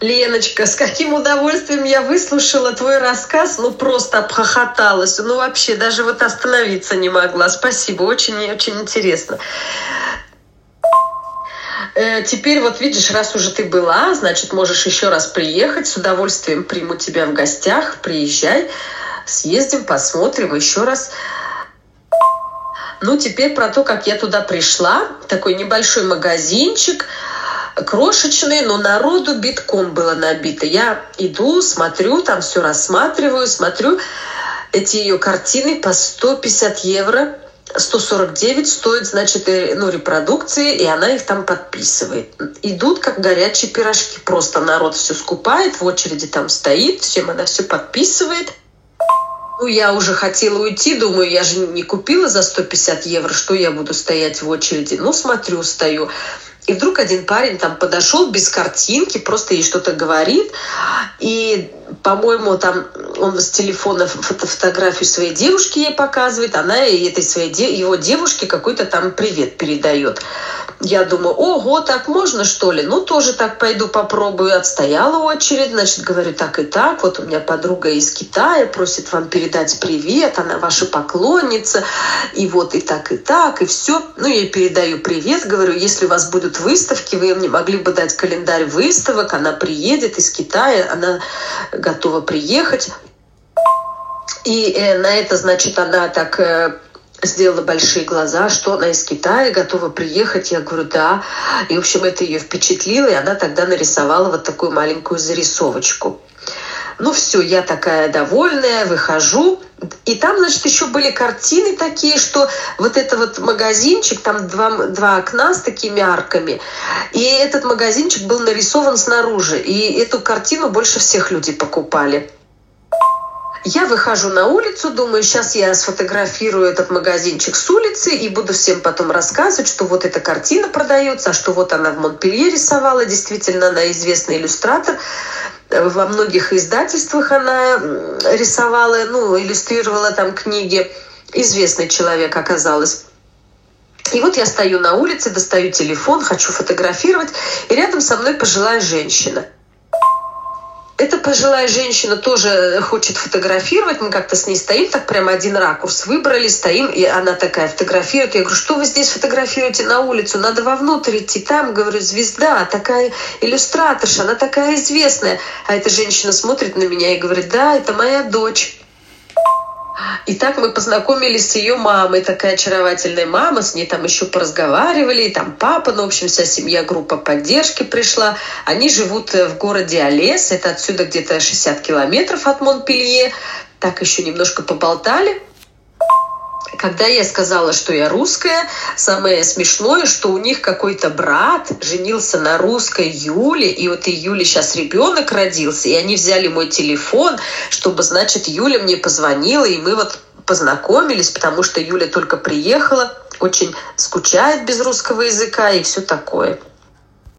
Леночка, с каким удовольствием я выслушала твой рассказ, ну просто обхохоталась, ну вообще даже вот остановиться не могла. Спасибо, очень-очень интересно. Э, теперь вот видишь, раз уже ты была, значит, можешь еще раз приехать. С удовольствием приму тебя в гостях. Приезжай, съездим, посмотрим еще раз. Ну, теперь про то, как я туда пришла. Такой небольшой магазинчик – крошечные, но народу битком было набито. Я иду, смотрю, там все рассматриваю, смотрю. Эти ее картины по 150 евро. 149 стоит, значит, э, ну, репродукции, и она их там подписывает. Идут как горячие пирожки. Просто народ все скупает, в очереди там стоит, всем она все подписывает. Ну, я уже хотела уйти, думаю, я же не купила за 150 евро, что я буду стоять в очереди. Ну, смотрю, стою. И вдруг один парень там подошел без картинки, просто ей что-то говорит. И, по-моему, там он с телефона фото фотографию своей девушки ей показывает, она этой своей его девушке какой-то там привет передает. Я думаю, ого, так можно что ли? Ну, тоже так пойду попробую. Отстояла очередь, значит, говорю, так и так. Вот у меня подруга из Китая просит вам передать привет, она ваша поклонница. И вот и так, и так, и все. Ну, я ей передаю привет, говорю, если у вас будут выставки, вы мне могли бы дать календарь выставок, она приедет из Китая, она готова приехать. И э, на это, значит, она так э, сделала большие глаза, что она из Китая готова приехать. Я говорю, да. И, в общем, это ее впечатлило, и она тогда нарисовала вот такую маленькую зарисовочку. Ну все, я такая довольная, выхожу. И там, значит, еще были картины такие, что вот это вот магазинчик, там два, два окна с такими арками. И этот магазинчик был нарисован снаружи. И эту картину больше всех людей покупали. Я выхожу на улицу, думаю, сейчас я сфотографирую этот магазинчик с улицы и буду всем потом рассказывать, что вот эта картина продается, а что вот она в Монпелье рисовала, действительно она известный иллюстратор. Во многих издательствах она рисовала, ну, иллюстрировала там книги. Известный человек оказалась. И вот я стою на улице, достаю телефон, хочу фотографировать, и рядом со мной пожилая женщина – эта пожилая женщина тоже хочет фотографировать. Мы как-то с ней стоим, так прямо один ракурс выбрали, стоим, и она такая фотографирует. Я говорю, что вы здесь фотографируете на улицу? Надо вовнутрь идти. Там, говорю, звезда, такая иллюстраторша, она такая известная. А эта женщина смотрит на меня и говорит, да, это моя дочь. И так мы познакомились с ее мамой, такая очаровательная мама, с ней там еще поразговаривали, и там папа, ну, в общем, вся семья, группа поддержки пришла. Они живут э, в городе Олес, это отсюда где-то 60 километров от Монпелье. Так еще немножко поболтали. Когда я сказала, что я русская, самое смешное, что у них какой-то брат женился на русской Юле, и вот и Юле сейчас ребенок родился, и они взяли мой телефон, чтобы, значит, Юля мне позвонила, и мы вот познакомились, потому что Юля только приехала, очень скучает без русского языка и все такое.